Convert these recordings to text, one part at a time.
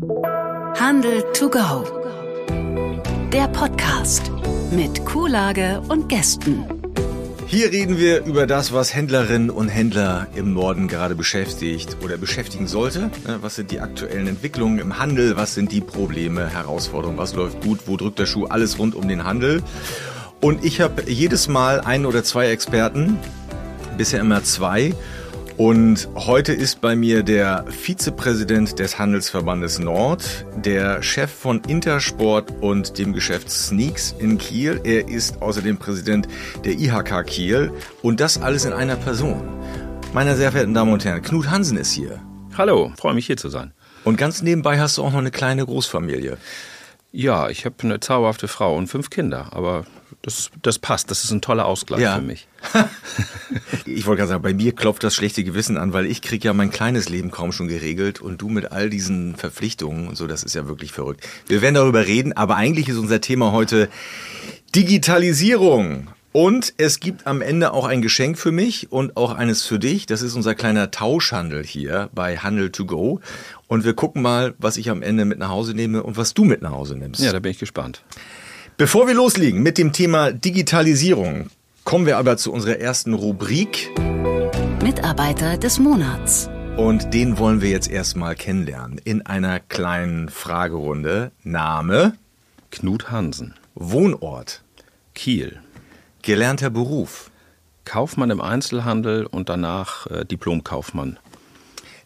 Handel to go. Der Podcast mit Kuhlage und Gästen. Hier reden wir über das, was Händlerinnen und Händler im Norden gerade beschäftigt oder beschäftigen sollte. Was sind die aktuellen Entwicklungen im Handel? Was sind die Probleme, Herausforderungen? Was läuft gut? Wo drückt der Schuh? Alles rund um den Handel. Und ich habe jedes Mal ein oder zwei Experten, bisher immer zwei. Und heute ist bei mir der Vizepräsident des Handelsverbandes Nord, der Chef von Intersport und dem Geschäft Sneaks in Kiel. Er ist außerdem Präsident der IHK Kiel und das alles in einer Person. Meine sehr verehrten Damen und Herren, Knut Hansen ist hier. Hallo, freue mich hier zu sein. Und ganz nebenbei hast du auch noch eine kleine Großfamilie. Ja, ich habe eine zauberhafte Frau und fünf Kinder, aber das, das passt. Das ist ein toller Ausgleich ja. für mich. ich wollte gerade sagen, bei mir klopft das schlechte Gewissen an, weil ich kriege ja mein kleines Leben kaum schon geregelt und du mit all diesen Verpflichtungen und so, das ist ja wirklich verrückt. Wir werden darüber reden, aber eigentlich ist unser Thema heute Digitalisierung. Und es gibt am Ende auch ein Geschenk für mich und auch eines für dich. Das ist unser kleiner Tauschhandel hier bei Handel to Go. Und wir gucken mal, was ich am Ende mit nach Hause nehme und was du mit nach Hause nimmst. Ja, da bin ich gespannt. Bevor wir loslegen mit dem Thema Digitalisierung, kommen wir aber zu unserer ersten Rubrik. Mitarbeiter des Monats. Und den wollen wir jetzt erstmal kennenlernen in einer kleinen Fragerunde. Name? Knut Hansen. Wohnort? Kiel. Gelernter Beruf? Kaufmann im Einzelhandel und danach äh, Diplomkaufmann.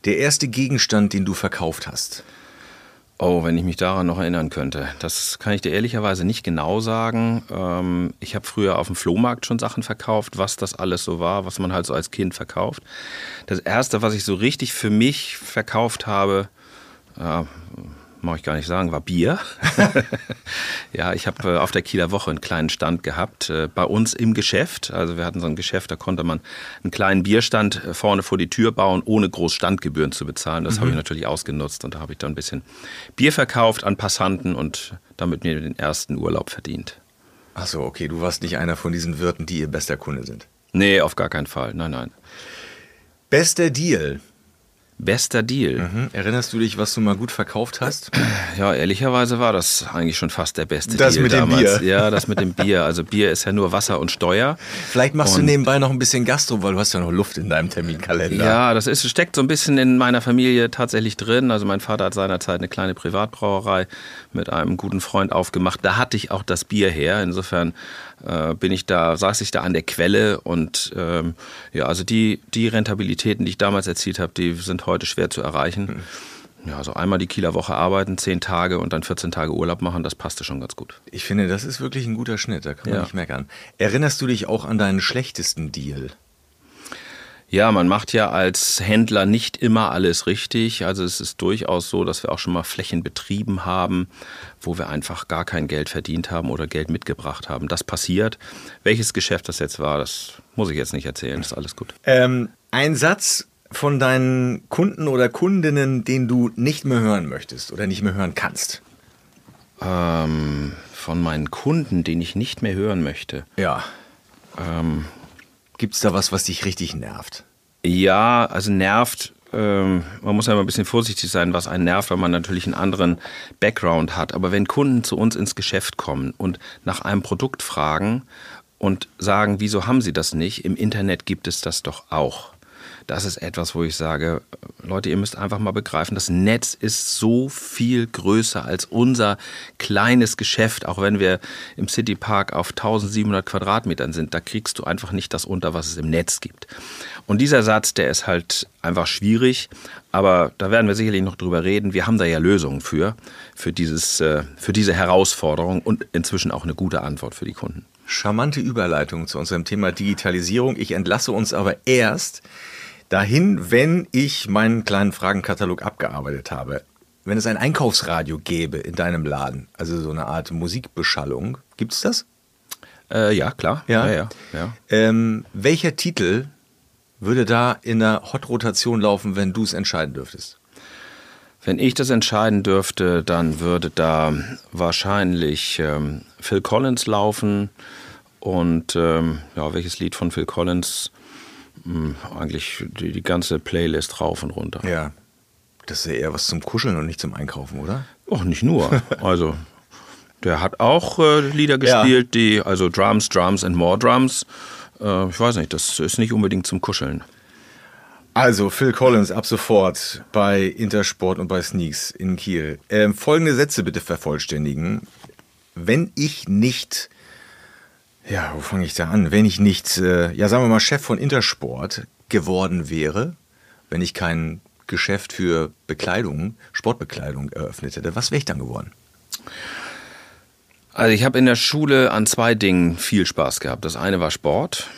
Der erste Gegenstand, den du verkauft hast? Oh, wenn ich mich daran noch erinnern könnte. Das kann ich dir ehrlicherweise nicht genau sagen. Ähm, ich habe früher auf dem Flohmarkt schon Sachen verkauft, was das alles so war, was man halt so als Kind verkauft. Das erste, was ich so richtig für mich verkauft habe, äh, mag ich gar nicht sagen, war Bier. ja, ich habe äh, auf der Kieler Woche einen kleinen Stand gehabt, äh, bei uns im Geschäft. Also wir hatten so ein Geschäft, da konnte man einen kleinen Bierstand äh, vorne vor die Tür bauen, ohne groß Standgebühren zu bezahlen. Das mhm. habe ich natürlich ausgenutzt und da habe ich dann ein bisschen Bier verkauft an Passanten und damit mir den ersten Urlaub verdient. Ach so, okay, du warst nicht einer von diesen Wirten, die ihr bester Kunde sind. Nee, auf gar keinen Fall. Nein, nein. Bester Deal. Bester Deal. Mhm. Erinnerst du dich, was du mal gut verkauft hast? Ja, ehrlicherweise war das eigentlich schon fast der beste das Deal mit damals. Dem Bier. Ja, das mit dem Bier. Also Bier ist ja nur Wasser und Steuer. Vielleicht machst und du nebenbei noch ein bisschen Gastro, weil du hast ja noch Luft in deinem Terminkalender. Ja, das ist, steckt so ein bisschen in meiner Familie tatsächlich drin. Also mein Vater hat seinerzeit eine kleine Privatbrauerei mit einem guten Freund aufgemacht. Da hatte ich auch das Bier her. Insofern äh, bin ich da, saß ich da an der Quelle und ähm, ja, also die, die Rentabilitäten, die ich damals erzielt habe, die sind heute schwer zu erreichen. Mhm. Ja, also einmal die Kieler Woche arbeiten, zehn Tage und dann 14 Tage Urlaub machen, das passte schon ganz gut. Ich finde, das ist wirklich ein guter Schnitt, da kann man ja. nicht meckern. Erinnerst du dich auch an deinen schlechtesten Deal? Ja, man macht ja als Händler nicht immer alles richtig. Also es ist durchaus so, dass wir auch schon mal Flächen betrieben haben, wo wir einfach gar kein Geld verdient haben oder Geld mitgebracht haben. Das passiert. Welches Geschäft das jetzt war, das muss ich jetzt nicht erzählen. Das ist alles gut. Ähm, ein Satz von deinen Kunden oder Kundinnen, den du nicht mehr hören möchtest oder nicht mehr hören kannst. Ähm, von meinen Kunden, den ich nicht mehr hören möchte. Ja. Ähm, Gibt es da was, was dich richtig nervt? Ja, also nervt. Ähm, man muss ja immer ein bisschen vorsichtig sein, was einen nervt, weil man natürlich einen anderen Background hat. Aber wenn Kunden zu uns ins Geschäft kommen und nach einem Produkt fragen und sagen, wieso haben sie das nicht? Im Internet gibt es das doch auch das ist etwas, wo ich sage, Leute, ihr müsst einfach mal begreifen, das Netz ist so viel größer als unser kleines Geschäft, auch wenn wir im Citypark auf 1700 Quadratmetern sind, da kriegst du einfach nicht das unter, was es im Netz gibt. Und dieser Satz, der ist halt einfach schwierig, aber da werden wir sicherlich noch drüber reden. Wir haben da ja Lösungen für, für, dieses, äh, für diese Herausforderung und inzwischen auch eine gute Antwort für die Kunden. Charmante Überleitung zu unserem Thema Digitalisierung. Ich entlasse uns aber erst dahin, wenn ich meinen kleinen Fragenkatalog abgearbeitet habe. Wenn es ein Einkaufsradio gäbe in deinem Laden, also so eine Art Musikbeschallung, gibt es das? Äh, ja, klar. Ja, ja. ja, ja. Ähm, welcher Titel würde da in der Hot-Rotation laufen, wenn du es entscheiden dürftest? Wenn ich das entscheiden dürfte, dann würde da wahrscheinlich ähm, Phil Collins laufen. Und ähm, ja, welches Lied von Phil Collins? Hm, eigentlich die, die, ganze Playlist rauf und runter. Ja. Das ist ja eher was zum Kuscheln und nicht zum Einkaufen, oder? Ach, nicht nur. Also, der hat auch äh, Lieder gespielt, ja. die, also Drums, Drums and More Drums. Äh, ich weiß nicht, das ist nicht unbedingt zum Kuscheln. Also, Phil Collins ab sofort bei Intersport und bei Sneaks in Kiel. Ähm, folgende Sätze bitte vervollständigen. Wenn ich nicht, ja, wo fange ich da an? Wenn ich nicht, äh, ja, sagen wir mal, Chef von Intersport geworden wäre, wenn ich kein Geschäft für Bekleidung, Sportbekleidung eröffnet hätte, was wäre ich dann geworden? Also ich habe in der Schule an zwei Dingen viel Spaß gehabt. Das eine war Sport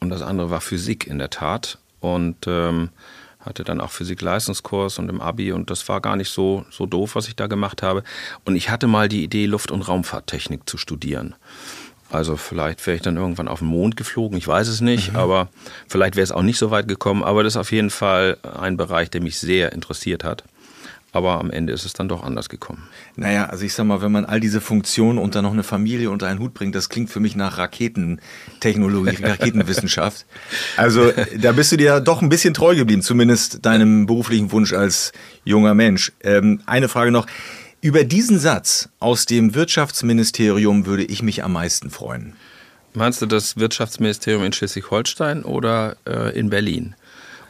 und das andere war Physik in der Tat. Und ähm, hatte dann auch Physik-Leistungskurs und im Abi und das war gar nicht so, so doof, was ich da gemacht habe. Und ich hatte mal die Idee, Luft- und Raumfahrttechnik zu studieren. Also vielleicht wäre ich dann irgendwann auf den Mond geflogen, ich weiß es nicht, mhm. aber vielleicht wäre es auch nicht so weit gekommen. Aber das ist auf jeden Fall ein Bereich, der mich sehr interessiert hat. Aber am Ende ist es dann doch anders gekommen. Naja, also ich sag mal, wenn man all diese Funktionen und dann noch eine Familie unter einen Hut bringt, das klingt für mich nach Raketentechnologie, Raketenwissenschaft. Also da bist du dir doch ein bisschen treu geblieben, zumindest deinem beruflichen Wunsch als junger Mensch. Ähm, eine Frage noch. Über diesen Satz aus dem Wirtschaftsministerium würde ich mich am meisten freuen. Meinst du das Wirtschaftsministerium in Schleswig-Holstein oder äh, in Berlin?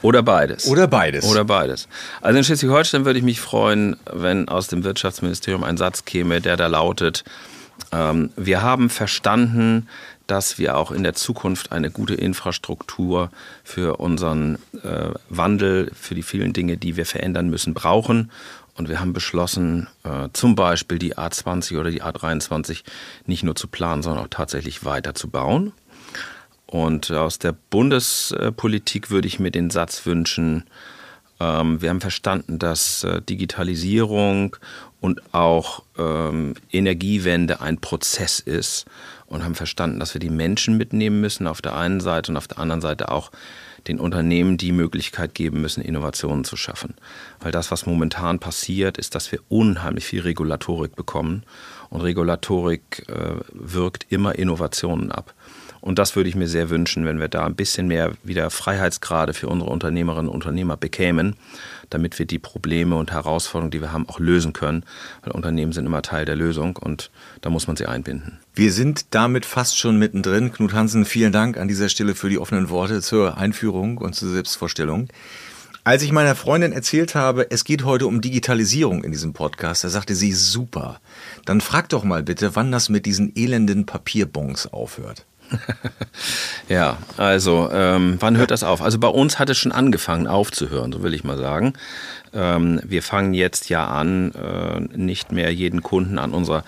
Oder beides. Oder beides. Oder beides. Also in Schleswig-Holstein würde ich mich freuen, wenn aus dem Wirtschaftsministerium ein Satz käme, der da lautet, ähm, wir haben verstanden, dass wir auch in der Zukunft eine gute Infrastruktur für unseren äh, Wandel, für die vielen Dinge, die wir verändern müssen, brauchen. Und wir haben beschlossen, äh, zum Beispiel die A20 oder die A23 nicht nur zu planen, sondern auch tatsächlich weiter zu bauen. Und aus der Bundespolitik würde ich mir den Satz wünschen, ähm, wir haben verstanden, dass äh, Digitalisierung und auch ähm, Energiewende ein Prozess ist und haben verstanden, dass wir die Menschen mitnehmen müssen auf der einen Seite und auf der anderen Seite auch den Unternehmen die Möglichkeit geben müssen, Innovationen zu schaffen. Weil das, was momentan passiert, ist, dass wir unheimlich viel Regulatorik bekommen. Und Regulatorik äh, wirkt immer Innovationen ab. Und das würde ich mir sehr wünschen, wenn wir da ein bisschen mehr wieder Freiheitsgrade für unsere Unternehmerinnen und Unternehmer bekämen, damit wir die Probleme und Herausforderungen, die wir haben, auch lösen können. Weil Unternehmen sind immer Teil der Lösung und da muss man sie einbinden. Wir sind damit fast schon mittendrin. Knut Hansen, vielen Dank an dieser Stelle für die offenen Worte zur Einführung und zur Selbstvorstellung. Als ich meiner Freundin erzählt habe, es geht heute um Digitalisierung in diesem Podcast, da sagte sie super. Dann frag doch mal bitte, wann das mit diesen elenden Papierbons aufhört. ja, also ähm, wann hört das auf? Also bei uns hat es schon angefangen aufzuhören, so will ich mal sagen. Ähm, wir fangen jetzt ja an, äh, nicht mehr jeden Kunden an unserer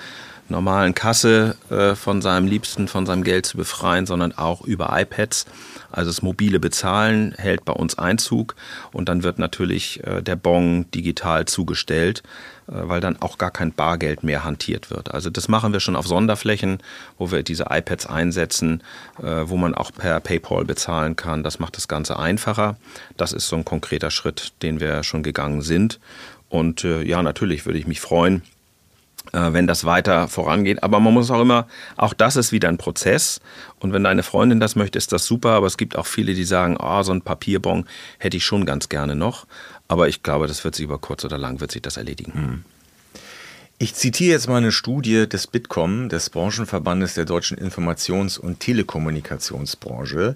normalen Kasse äh, von seinem Liebsten, von seinem Geld zu befreien, sondern auch über iPads. Also das mobile Bezahlen hält bei uns Einzug und dann wird natürlich äh, der Bon digital zugestellt. Äh, weil dann auch gar kein Bargeld mehr hantiert wird. Also das machen wir schon auf Sonderflächen, wo wir diese iPads einsetzen, äh, wo man auch per PayPal bezahlen kann. Das macht das Ganze einfacher. Das ist so ein konkreter Schritt, den wir schon gegangen sind. Und ja, natürlich würde ich mich freuen, wenn das weiter vorangeht. Aber man muss auch immer, auch das ist wieder ein Prozess. Und wenn deine Freundin das möchte, ist das super. Aber es gibt auch viele, die sagen, oh, so ein Papierbon hätte ich schon ganz gerne noch. Aber ich glaube, das wird sich über kurz oder lang wird sich das erledigen. Hm. Ich zitiere jetzt mal eine Studie des Bitkom, des Branchenverbandes der deutschen Informations- und Telekommunikationsbranche.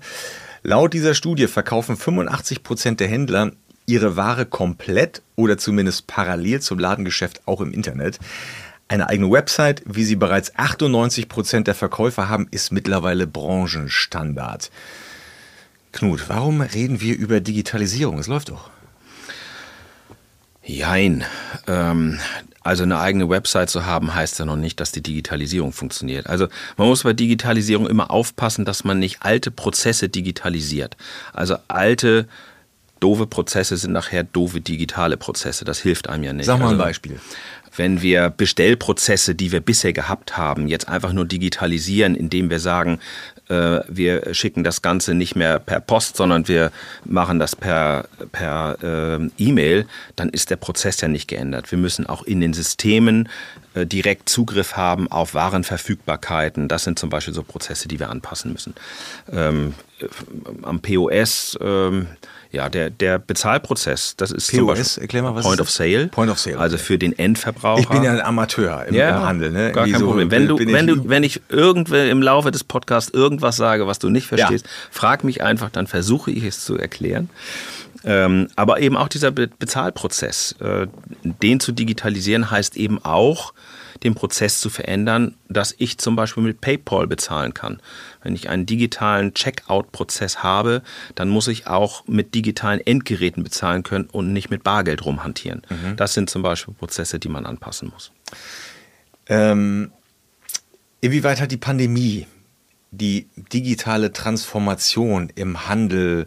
Laut dieser Studie verkaufen 85 Prozent der Händler ihre Ware komplett oder zumindest parallel zum Ladengeschäft auch im Internet. Eine eigene Website, wie sie bereits 98 Prozent der Verkäufer haben, ist mittlerweile Branchenstandard. Knut, warum reden wir über Digitalisierung? Es läuft doch. Jein. Ähm, also eine eigene Website zu haben, heißt ja noch nicht, dass die Digitalisierung funktioniert. Also man muss bei Digitalisierung immer aufpassen, dass man nicht alte Prozesse digitalisiert. Also alte doofe Prozesse sind nachher doofe digitale Prozesse. Das hilft einem ja nicht. Sag mal ein also, Beispiel. Wenn wir Bestellprozesse, die wir bisher gehabt haben, jetzt einfach nur digitalisieren, indem wir sagen, äh, wir schicken das Ganze nicht mehr per Post, sondern wir machen das per, per äh, E-Mail, dann ist der Prozess ja nicht geändert. Wir müssen auch in den Systemen äh, direkt Zugriff haben auf Warenverfügbarkeiten. Das sind zum Beispiel so Prozesse, die wir anpassen müssen. Ähm, am POS ähm, Ja, der, der Bezahlprozess, das ist POS, Beispiel erklär mal, was Point of Sale. Point of Sale, Also für den Endverbraucher. Ich bin ja ein Amateur im, ja, im Handel. Ne? Gar Irgendwie kein so Problem. Wenn du, bin ich- wenn du, wenn ich irgendwie im Laufe des Podcasts irgendwas sage, was du nicht verstehst, frag mich einfach, dann versuche ich es zu erklären. Ähm, aber eben auch dieser Be Bezahlprozess, äh, den zu digitalisieren, heißt eben auch, den Prozess zu verändern, dass ich zum Beispiel mit PayPal bezahlen kann. Wenn ich einen digitalen Checkout-Prozess habe, dann muss ich auch mit digitalen Endgeräten bezahlen können und nicht mit Bargeld rumhantieren. Das sind zum Beispiel Prozesse, die man anpassen muss. Ähm, inwieweit hat die Pandemie die digitale Transformation im Handel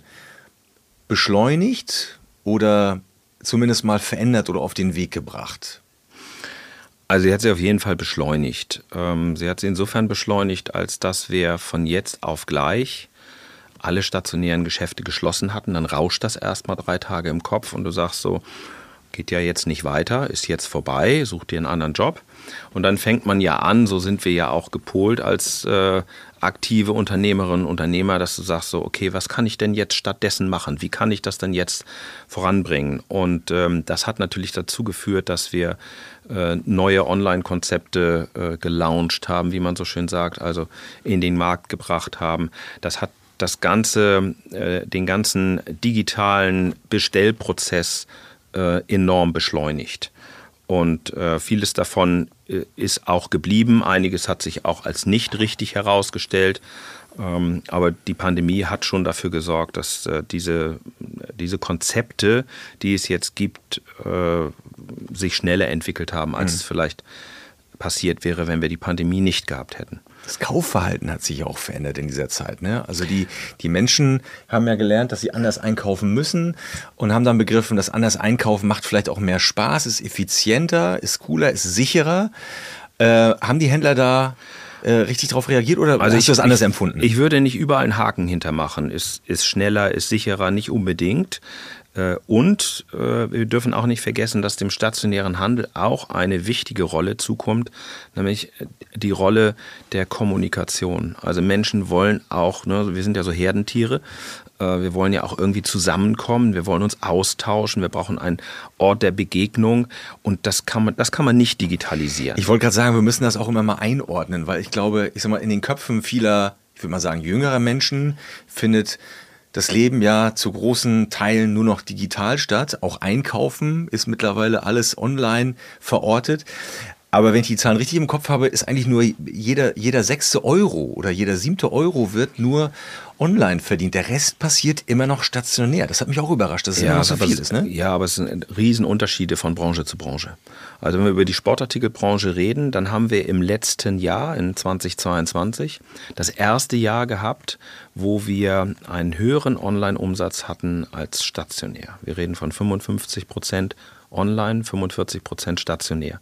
beschleunigt oder zumindest mal verändert oder auf den Weg gebracht? Also sie hat sie auf jeden Fall beschleunigt. Ähm, sie hat sie insofern beschleunigt, als dass wir von jetzt auf gleich alle stationären Geschäfte geschlossen hatten. Dann rauscht das erstmal drei Tage im Kopf und du sagst so, geht ja jetzt nicht weiter, ist jetzt vorbei, such dir einen anderen Job. Und dann fängt man ja an, so sind wir ja auch gepolt als äh, aktive Unternehmerinnen und Unternehmer, dass du sagst so, okay, was kann ich denn jetzt stattdessen machen? Wie kann ich das denn jetzt voranbringen? Und ähm, das hat natürlich dazu geführt, dass wir neue Online-Konzepte äh, gelauncht haben, wie man so schön sagt, also in den Markt gebracht haben. Das hat das ganze, äh, den ganzen digitalen Bestellprozess äh, enorm beschleunigt. Und äh, vieles davon äh, ist auch geblieben. Einiges hat sich auch als nicht richtig herausgestellt. Ähm, aber die Pandemie hat schon dafür gesorgt, dass äh, diese, diese Konzepte, die es jetzt gibt, äh, sich schneller entwickelt haben, als es vielleicht passiert wäre, wenn wir die Pandemie nicht gehabt hätten. Das Kaufverhalten hat sich auch verändert in dieser Zeit. Ne? Also die, die Menschen haben ja gelernt, dass sie anders einkaufen müssen und haben dann begriffen, dass anders einkaufen macht vielleicht auch mehr Spaß, ist effizienter, ist cooler, ist sicherer. Äh, haben die Händler da äh, richtig darauf reagiert oder Also hast du das anders empfunden? Ich würde nicht überall einen Haken hintermachen. Ist, ist schneller, ist sicherer, nicht unbedingt. Äh, Und äh, wir dürfen auch nicht vergessen, dass dem stationären Handel auch eine wichtige Rolle zukommt, nämlich die Rolle der Kommunikation. Also Menschen wollen auch, ne, wir sind ja so Herdentiere, äh, wir wollen ja auch irgendwie zusammenkommen, wir wollen uns austauschen, wir brauchen einen Ort der Begegnung und das kann man, das kann man nicht digitalisieren. Ich wollte gerade sagen, wir müssen das auch immer mal einordnen, weil ich glaube, ich sag mal, in den Köpfen vieler, ich würde mal sagen, jüngerer Menschen findet das Leben ja zu großen Teilen nur noch digital statt. Auch Einkaufen ist mittlerweile alles online verortet. Aber wenn ich die Zahlen richtig im Kopf habe, ist eigentlich nur jeder, jeder sechste Euro oder jeder siebte Euro wird nur online verdient. Der Rest passiert immer noch stationär. Das hat mich auch überrascht, dass es immer noch so aber viel ist. Ne? Ja, aber es sind Riesenunterschiede von Branche zu Branche. Also wenn wir über die Sportartikelbranche reden, dann haben wir im letzten Jahr, in 2022, das erste Jahr gehabt, wo wir einen höheren Online-Umsatz hatten als stationär. Wir reden von 55 Prozent online, 45 Prozent stationär.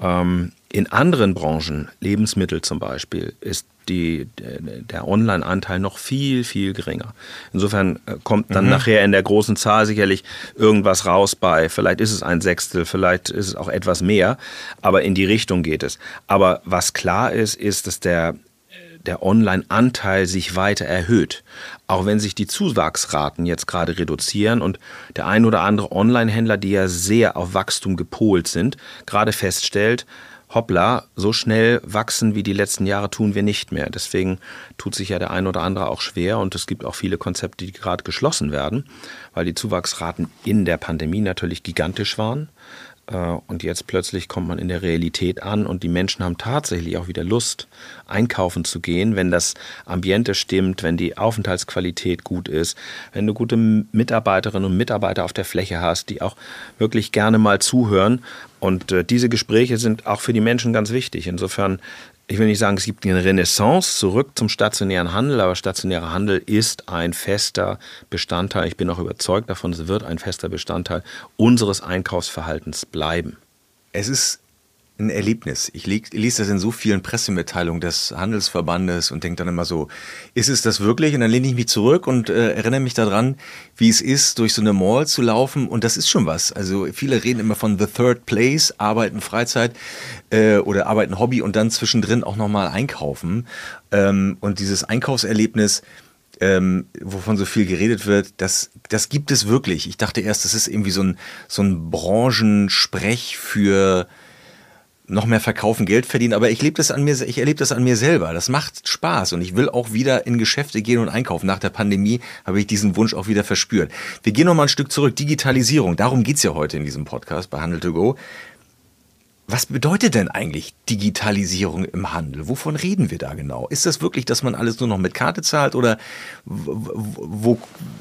Ähm, in anderen Branchen, Lebensmittel zum Beispiel, ist die, der, Online-Anteil noch viel, viel geringer. Insofern äh, kommt dann nachher in der großen Zahl sicherlich irgendwas raus bei, vielleicht ist es ein Sechstel, vielleicht ist es auch etwas mehr, aber in die Richtung geht es. Aber was klar ist, ist, dass der, der Online-Anteil sich weiter erhöht. Auch wenn sich die Zuwachsraten jetzt gerade reduzieren und der ein oder andere Online-Händler, die ja sehr auf Wachstum gepolt sind, gerade feststellt, hoppla, so schnell wachsen wie die letzten Jahre tun wir nicht mehr. Deswegen tut sich ja der ein oder andere auch schwer und es gibt auch viele Konzepte, die gerade geschlossen werden, weil die Zuwachsraten in der Pandemie natürlich gigantisch waren. Äh, Und jetzt plötzlich kommt man in der Realität an und die Menschen haben tatsächlich auch wieder Lust, einkaufen zu gehen, wenn das Ambiente stimmt, wenn die Aufenthaltsqualität gut ist, wenn du gute Mitarbeiterinnen und Mitarbeiter auf der Fläche hast, die auch wirklich gerne mal zuhören. Und äh, diese Gespräche sind auch für die Menschen ganz wichtig. Insofern ich will nicht sagen, es gibt eine Renaissance zurück zum stationären Handel, aber stationärer Handel ist ein fester Bestandteil. Ich bin auch überzeugt davon, es wird ein fester Bestandteil unseres Einkaufsverhaltens bleiben. Es ist ein Erlebnis. Ich lese das in so vielen Pressemitteilungen des Handelsverbandes und denke dann immer so, ist es das wirklich? Und dann lehne ich mich zurück und äh, erinnere mich daran, wie es ist, durch so eine Mall zu laufen. Und das ist schon was. Also viele reden immer von the third place, arbeiten Freizeit äh, oder arbeiten Hobby und dann zwischendrin auch nochmal einkaufen. Ähm, und dieses Einkaufserlebnis, ähm, wovon so viel geredet wird, das, das gibt es wirklich. Ich dachte erst, das ist irgendwie so ein, so ein Branchensprech für noch mehr verkaufen, Geld verdienen, aber ich lebe das an mir, ich erlebe das an mir selber. Das macht Spaß und ich will auch wieder in Geschäfte gehen und einkaufen. Nach der Pandemie habe ich diesen Wunsch auch wieder verspürt. Wir gehen noch mal ein Stück zurück. Digitalisierung. Darum geht's ja heute in diesem Podcast bei Handel to Go. Was bedeutet denn eigentlich Digitalisierung im Handel? Wovon reden wir da genau? Ist das wirklich, dass man alles nur noch mit Karte zahlt oder wo,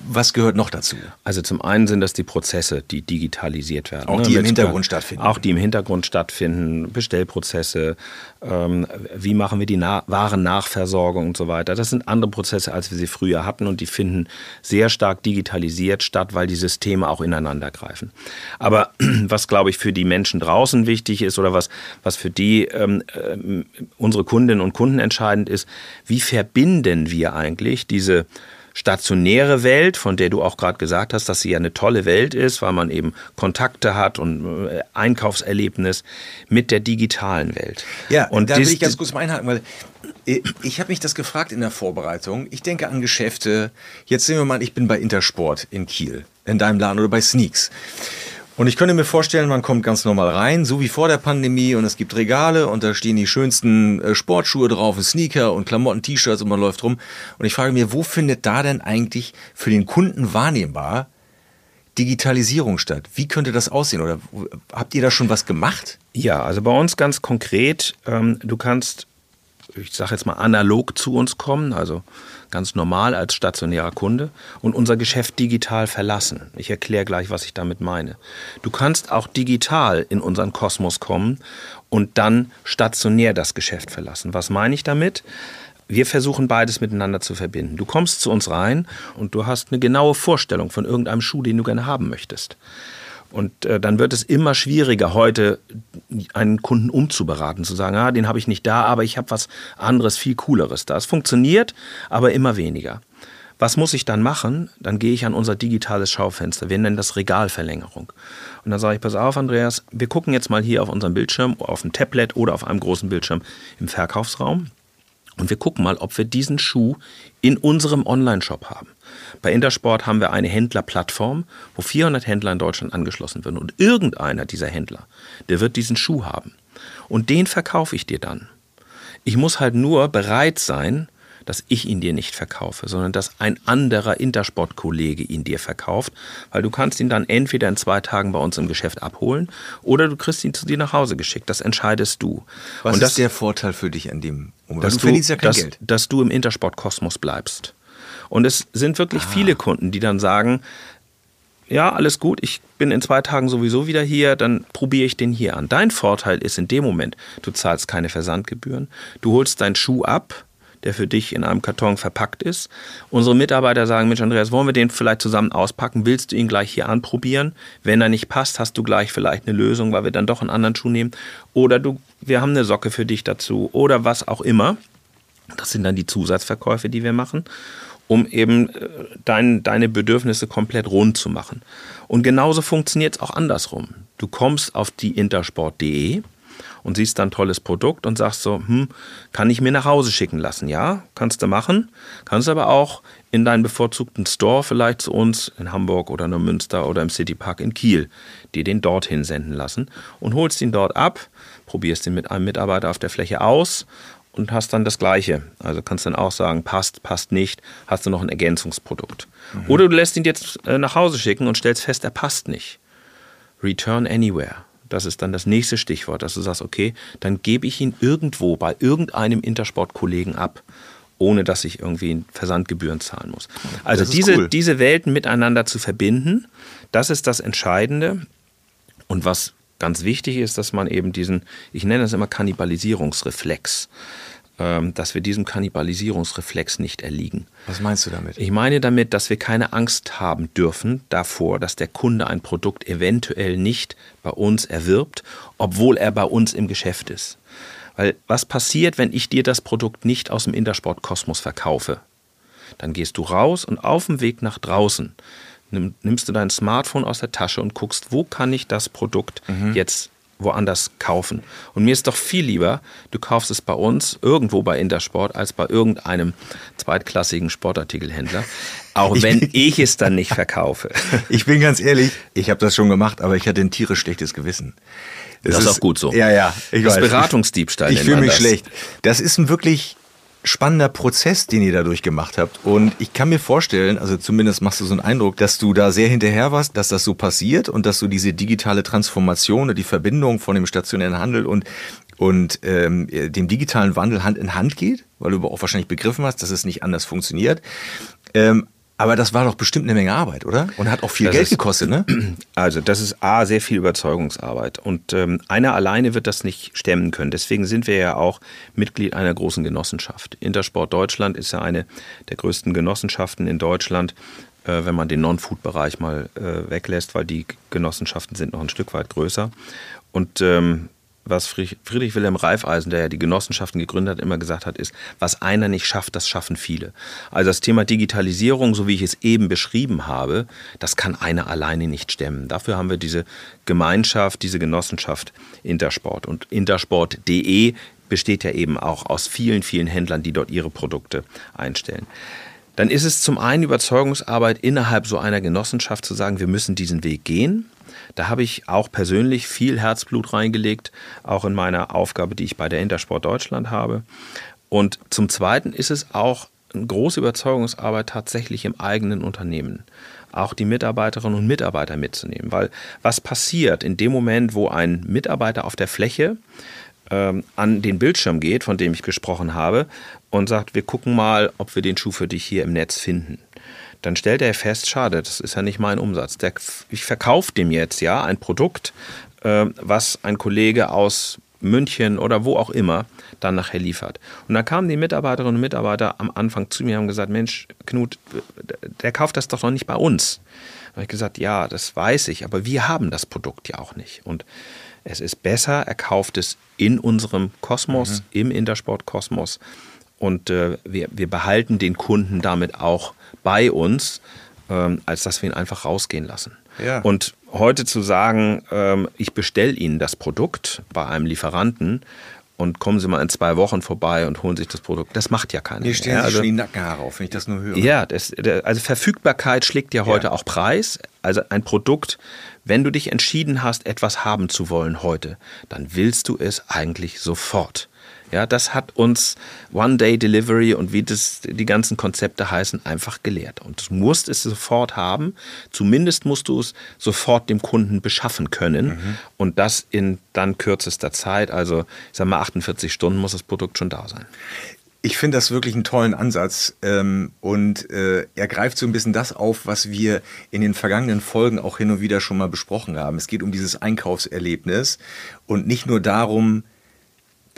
was gehört noch dazu? Also zum einen sind das die Prozesse, die digitalisiert werden. Auch ne? die im Hintergrund stattfinden. Auch die im Hintergrund stattfinden, Bestellprozesse, ähm, wie machen wir die Na Warennachversorgung und so weiter. Das sind andere Prozesse, als wir sie früher hatten und die finden sehr stark digitalisiert statt, weil die Systeme auch ineinander greifen. Aber was, glaube ich, für die Menschen draußen wichtig ist, oder was, was für die ähm, äh, unsere Kundinnen und Kunden entscheidend ist, wie verbinden wir eigentlich diese stationäre Welt, von der du auch gerade gesagt hast, dass sie ja eine tolle Welt ist, weil man eben Kontakte hat und äh, Einkaufserlebnis mit der digitalen Welt. Ja, und da will ich ganz kurz mal einhaken, weil äh, ich habe mich das gefragt in der Vorbereitung. Ich denke an Geschäfte. Jetzt sehen wir mal, ich bin bei Intersport in Kiel, in deinem Laden oder bei Sneaks. Und ich könnte mir vorstellen, man kommt ganz normal rein, so wie vor der Pandemie, und es gibt Regale und da stehen die schönsten äh, Sportschuhe drauf, Sneaker und Klamotten, T-Shirts und man läuft rum. Und ich frage mir, wo findet da denn eigentlich für den Kunden wahrnehmbar Digitalisierung statt? Wie könnte das aussehen? Oder habt ihr da schon was gemacht? Ja, also bei uns ganz konkret, ähm, du kannst, ich sage jetzt mal, analog zu uns kommen, also ganz normal als stationärer Kunde und unser Geschäft digital verlassen. Ich erkläre gleich, was ich damit meine. Du kannst auch digital in unseren Kosmos kommen und dann stationär das Geschäft verlassen. Was meine ich damit? Wir versuchen beides miteinander zu verbinden. Du kommst zu uns rein und du hast eine genaue Vorstellung von irgendeinem Schuh, den du gerne haben möchtest. Und äh, dann wird es immer schwieriger, heute einen Kunden umzuberaten, zu sagen, ah, den habe ich nicht da, aber ich habe was anderes, viel cooleres da. Es funktioniert, aber immer weniger. Was muss ich dann machen? Dann gehe ich an unser digitales Schaufenster. Wir nennen das Regalverlängerung. Und dann sage ich, pass auf, Andreas, wir gucken jetzt mal hier auf unserem Bildschirm, auf dem Tablet oder auf einem großen Bildschirm im Verkaufsraum. Und wir gucken mal, ob wir diesen Schuh in unserem Online-Shop haben. Bei Intersport haben wir eine Händlerplattform, wo 400 Händler in Deutschland angeschlossen werden. Und irgendeiner dieser Händler, der wird diesen Schuh haben. Und den verkaufe ich dir dann. Ich muss halt nur bereit sein, dass ich ihn dir nicht verkaufe, sondern dass ein anderer Intersport-Kollege ihn dir verkauft, weil du kannst ihn dann entweder in zwei Tagen bei uns im Geschäft abholen oder du kriegst ihn zu dir nach Hause geschickt. Das entscheidest du. Was Und ist der Vorteil für dich an dem? Dass du, verdienst ja kein dass, Geld. Dass du im Intersport-Kosmos bleibst. Und es sind wirklich ah. viele Kunden, die dann sagen, ja, alles gut, ich bin in zwei Tagen sowieso wieder hier, dann probiere ich den hier an. Dein Vorteil ist in dem Moment, du zahlst keine Versandgebühren, du holst deinen Schuh ab, der für dich in einem Karton verpackt ist. Unsere Mitarbeiter sagen, Mensch, Andreas, wollen wir den vielleicht zusammen auspacken? Willst du ihn gleich hier anprobieren? Wenn er nicht passt, hast du gleich vielleicht eine Lösung, weil wir dann doch einen anderen Schuh nehmen. Oder du, wir haben eine Socke für dich dazu oder was auch immer. Das sind dann die Zusatzverkäufe, die wir machen um eben äh, dein, deine Bedürfnisse komplett rund zu machen. Und genauso funktioniert es auch andersrum. Du kommst auf die intersport.de und siehst dann ein tolles Produkt und sagst so, hm, kann ich mir nach Hause schicken lassen? Ja, kannst du machen. Kannst aber auch in deinen bevorzugten Store vielleicht zu uns in Hamburg oder in Münster oder im Citypark in Kiel, dir den dorthin senden lassen und holst ihn dort ab, probierst ihn mit einem Mitarbeiter auf der Fläche aus und hast dann das Gleiche. Also kannst dann auch sagen, passt, passt nicht, hast du noch ein Ergänzungsprodukt. Mhm. Oder du lässt ihn jetzt äh, nach Hause schicken und stellst fest, er passt nicht. Return anywhere. Das ist dann das nächste Stichwort, dass du sagst, okay, dann gebe ich ihn irgendwo bei irgendeinem Intersport-Kollegen ab, ohne dass ich irgendwie Versandgebühren zahlen muss. Also diese, cool. diese Welten miteinander zu verbinden, das ist das Entscheidende. Und was ganz wichtig ist, dass man eben diesen, ich nenne das immer Kannibalisierungsreflex, dass wir diesem Kannibalisierungsreflex nicht erliegen. Was meinst du damit? Ich meine damit, dass wir keine Angst haben dürfen davor, dass der Kunde ein Produkt eventuell nicht bei uns erwirbt, obwohl er bei uns im Geschäft ist. Weil was passiert, wenn ich dir das Produkt nicht aus dem Intersport-Kosmos verkaufe? Dann gehst du raus und auf dem Weg nach draußen nimmst du dein Smartphone aus der Tasche und guckst, wo kann ich das Produkt mhm. jetzt woanders kaufen. Und mir ist doch viel lieber, du kaufst es bei uns, irgendwo bei Intersport, als bei irgendeinem zweitklassigen Sportartikelhändler. Auch wenn ich es dann nicht verkaufe. Ich bin ganz ehrlich, ich habe das schon gemacht, aber ich hatte ein tierisch schlechtes Gewissen. Das, das ist auch gut so. Ja, ja. Ich das weiß. Beratungsdiebstahl. Ich, ich fühle mich das. schlecht. Das ist ein wirklich spannender Prozess, den ihr dadurch gemacht habt. Und ich kann mir vorstellen, also zumindest machst du so einen Eindruck, dass du da sehr hinterher warst, dass das so passiert und dass du diese digitale Transformation und die Verbindung von dem stationären Handel und und ähm, dem digitalen Wandel Hand in Hand geht, weil du auch wahrscheinlich begriffen hast, dass es nicht anders funktioniert. Ähm, aber das war doch bestimmt eine Menge Arbeit, oder? Und hat auch viel das Geld ist, gekostet, ne? Also das ist A, sehr viel Überzeugungsarbeit. Und ähm, einer alleine wird das nicht stemmen können. Deswegen sind wir ja auch Mitglied einer großen Genossenschaft. Intersport Deutschland ist ja eine der größten Genossenschaften in Deutschland, äh, wenn man den Non-Food-Bereich mal äh, weglässt, weil die Genossenschaften sind noch ein Stück weit größer. Und ähm, was Friedrich Wilhelm Reifeisen, der ja die Genossenschaften gegründet hat, immer gesagt hat, ist, was einer nicht schafft, das schaffen viele. Also das Thema Digitalisierung, so wie ich es eben beschrieben habe, das kann einer alleine nicht stemmen. Dafür haben wir diese Gemeinschaft, diese Genossenschaft Intersport. Und intersport.de besteht ja eben auch aus vielen, vielen Händlern, die dort ihre Produkte einstellen dann ist es zum einen Überzeugungsarbeit innerhalb so einer Genossenschaft zu sagen, wir müssen diesen Weg gehen. Da habe ich auch persönlich viel Herzblut reingelegt, auch in meiner Aufgabe, die ich bei der Intersport Deutschland habe. Und zum Zweiten ist es auch eine große Überzeugungsarbeit tatsächlich im eigenen Unternehmen auch die Mitarbeiterinnen und Mitarbeiter mitzunehmen. Weil was passiert in dem Moment, wo ein Mitarbeiter auf der Fläche ähm, an den Bildschirm geht, von dem ich gesprochen habe, und sagt, wir gucken mal, ob wir den Schuh für dich hier im Netz finden dann stellt er fest, schade, das ist ja nicht mein Umsatz. Der, ich verkaufe dem jetzt ja ein Produkt, äh, was ein Kollege aus München oder wo auch immer dann nachher liefert. Und dann kamen die Mitarbeiterinnen und Mitarbeiter am Anfang zu mir und haben gesagt, Mensch, Knut, der kauft das doch noch nicht bei uns. Da habe ich gesagt, ja, das weiß ich, aber wir haben das Produkt ja auch nicht. Und es ist besser, er kauft es in unserem Kosmos, mhm. im Intersport-Kosmos. Und äh, wir, wir behalten den Kunden damit auch bei uns, ähm, als dass wir ihn einfach rausgehen lassen. Ja. Und heute zu sagen, ähm, ich bestelle Ihnen das Produkt bei einem Lieferanten und kommen Sie mal in zwei Wochen vorbei und holen sich das Produkt. Das macht ja keiner. Mir stehen ja, also, schon die Nackenhaare auf, wenn ich das nur höre. Ja, das, also Verfügbarkeit schlägt ja heute ja. auch Preis. Also ein Produkt, wenn du dich entschieden hast, etwas haben zu wollen heute, dann willst du es eigentlich sofort. Ja, das hat uns One-Day-Delivery und wie das die ganzen Konzepte heißen, einfach gelehrt. Und du musst es sofort haben. Zumindest musst du es sofort dem Kunden beschaffen können. Mhm. Und das in dann kürzester Zeit. Also, ich sag mal, 48 Stunden muss das Produkt schon da sein. Ich finde das wirklich einen tollen Ansatz ähm, und äh, er greift so ein bisschen das auf, was wir in den vergangenen Folgen auch hin und wieder schon mal besprochen haben. Es geht um dieses Einkaufserlebnis und nicht nur darum,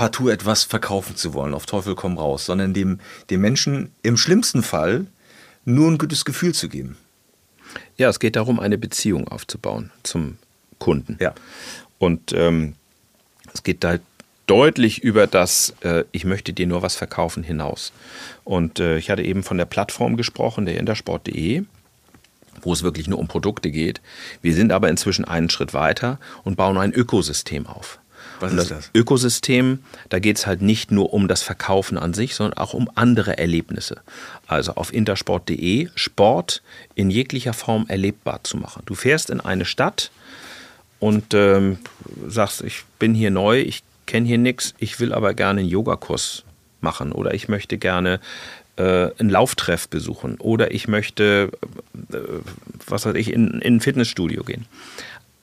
partout etwas verkaufen zu wollen, auf Teufel komm raus, sondern dem, dem Menschen im schlimmsten Fall nur ein gutes Gefühl zu geben. Ja, es geht darum, eine Beziehung aufzubauen zum Kunden. Ja. Und ähm, es geht da deutlich über das, äh, ich möchte dir nur was verkaufen hinaus. Und äh, ich hatte eben von der Plattform gesprochen, der intersport.de wo es wirklich nur um Produkte geht. Wir sind aber inzwischen einen Schritt weiter und bauen ein Ökosystem auf. Was ist das? Ökosystem, da geht es halt nicht nur um das Verkaufen an sich, sondern auch um andere Erlebnisse. Also auf intersport.de Sport in jeglicher Form erlebbar zu machen. Du fährst in eine Stadt und ähm, sagst, ich bin hier neu, ich kenne hier nichts, ich will aber gerne einen Yogakurs machen oder ich möchte gerne äh, einen Lauftreff besuchen oder ich möchte, äh, was weiß ich, in, in ein Fitnessstudio gehen.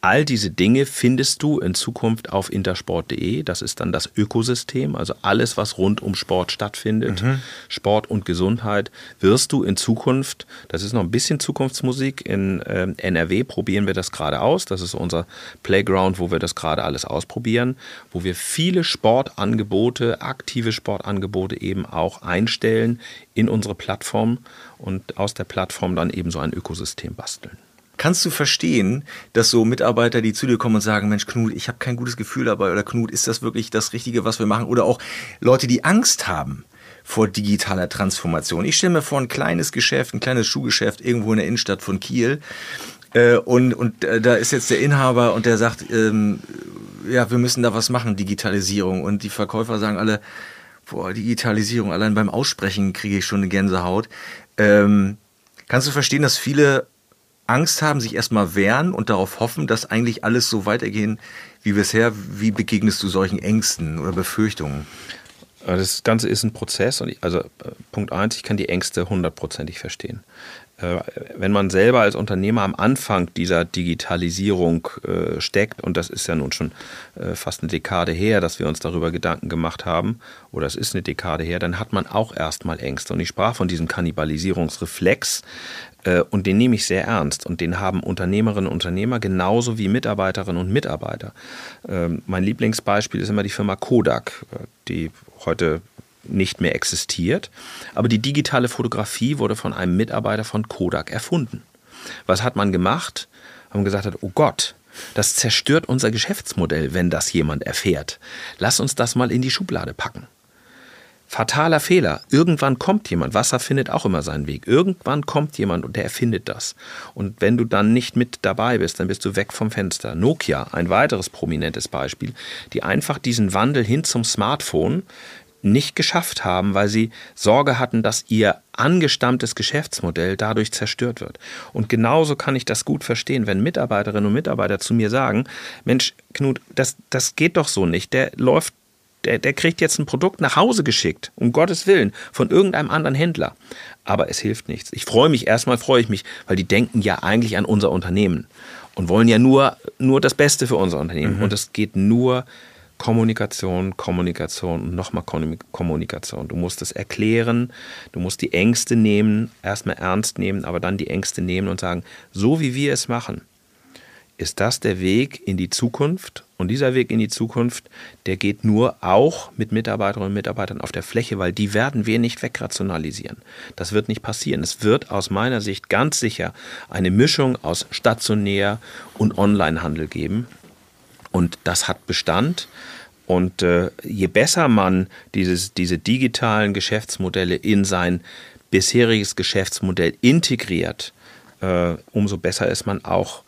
All diese Dinge findest du in Zukunft auf intersport.de. Das ist dann das Ökosystem, also alles, was rund um Sport stattfindet, mhm. Sport und Gesundheit, wirst du in Zukunft, das ist noch ein bisschen Zukunftsmusik, in äh, NRW probieren wir das gerade aus. Das ist unser Playground, wo wir das gerade alles ausprobieren, wo wir viele Sportangebote, aktive Sportangebote eben auch einstellen in unsere Plattform und aus der Plattform dann eben so ein Ökosystem basteln. Kannst du verstehen, dass so Mitarbeiter, die zu dir kommen und sagen, Mensch, Knut, ich habe kein gutes Gefühl dabei oder Knut, ist das wirklich das Richtige, was wir machen? Oder auch Leute, die Angst haben vor digitaler Transformation. Ich stelle mir vor, ein kleines Geschäft, ein kleines Schuhgeschäft irgendwo in der Innenstadt von Kiel. Äh, und, und äh, da ist jetzt der Inhaber und der sagt, ähm, ja, wir müssen da was machen, Digitalisierung. Und die Verkäufer sagen alle, boah, Digitalisierung, allein beim Aussprechen kriege ich schon eine Gänsehaut. Ähm, kannst du verstehen, dass viele Angst haben, sich erstmal wehren und darauf hoffen, dass eigentlich alles so weitergehen wie bisher? Wie begegnest du solchen Ängsten oder Befürchtungen? Das Ganze ist ein Prozess und ich, also äh, Punkt eins, ich kann die Ängste hundertprozentig verstehen. Äh, wenn man selber als Unternehmer am Anfang dieser Digitalisierung äh, steckt, und das ist ja nun schon fast eine Dekade her, dass wir uns darüber Gedanken gemacht haben, oder es ist eine Dekade her, dann hat man auch erstmal Ängste. Und ich sprach von diesem Kannibalisierungsreflex, und den nehme ich sehr ernst. Und den haben Unternehmerinnen und Unternehmer genauso wie Mitarbeiterinnen und Mitarbeiter. Ähm, mein Lieblingsbeispiel ist immer die Firma Kodak, die heute nicht mehr existiert. Aber die digitale Fotografie wurde von einem Mitarbeiter von Kodak erfunden. Was hat man gemacht? Haben gesagt, hat, oh Gott, das zerstört unser Geschäftsmodell, wenn das jemand erfährt. Lass uns das mal in die Schublade packen. Fataler Fehler. Irgendwann kommt jemand. Wasser findet auch immer seinen Weg. Irgendwann kommt jemand und der erfindet das. Und wenn du dann nicht mit dabei bist, dann bist du weg vom Fenster. Nokia, ein weiteres prominentes Beispiel, die einfach diesen Wandel hin zum Smartphone nicht geschafft haben, weil sie Sorge hatten, dass ihr angestammtes Geschäftsmodell dadurch zerstört wird. Und genauso kann ich das gut verstehen, wenn Mitarbeiterinnen und Mitarbeiter zu mir sagen, Mensch, Knut, das, das geht doch so nicht. Der läuft, der, der kriegt jetzt ein Produkt nach Hause geschickt, um Gottes Willen, von irgendeinem anderen Händler. Aber es hilft nichts. Ich freue mich, erstmal freue ich mich, weil die denken ja eigentlich an unser Unternehmen und wollen ja nur, nur das Beste für unser Unternehmen. Mhm. Und es geht nur Kommunikation, Kommunikation und nochmal Kommunikation. Du musst es erklären, du musst die Ängste nehmen, erstmal ernst nehmen, aber dann die Ängste nehmen und sagen, so wie wir es machen, ist das der Weg in die Zukunft. Und dieser Weg in die Zukunft, der geht nur auch mit Mitarbeiterinnen und Mitarbeitern auf der Fläche, weil die werden wir nicht wegrationalisieren. Das wird nicht passieren. Es wird aus meiner Sicht ganz sicher eine Mischung aus stationär und Onlinehandel geben. Und das hat Bestand. Und äh, je besser man dieses, diese digitalen Geschäftsmodelle in sein bisheriges Geschäftsmodell integriert, äh, umso besser ist man auch,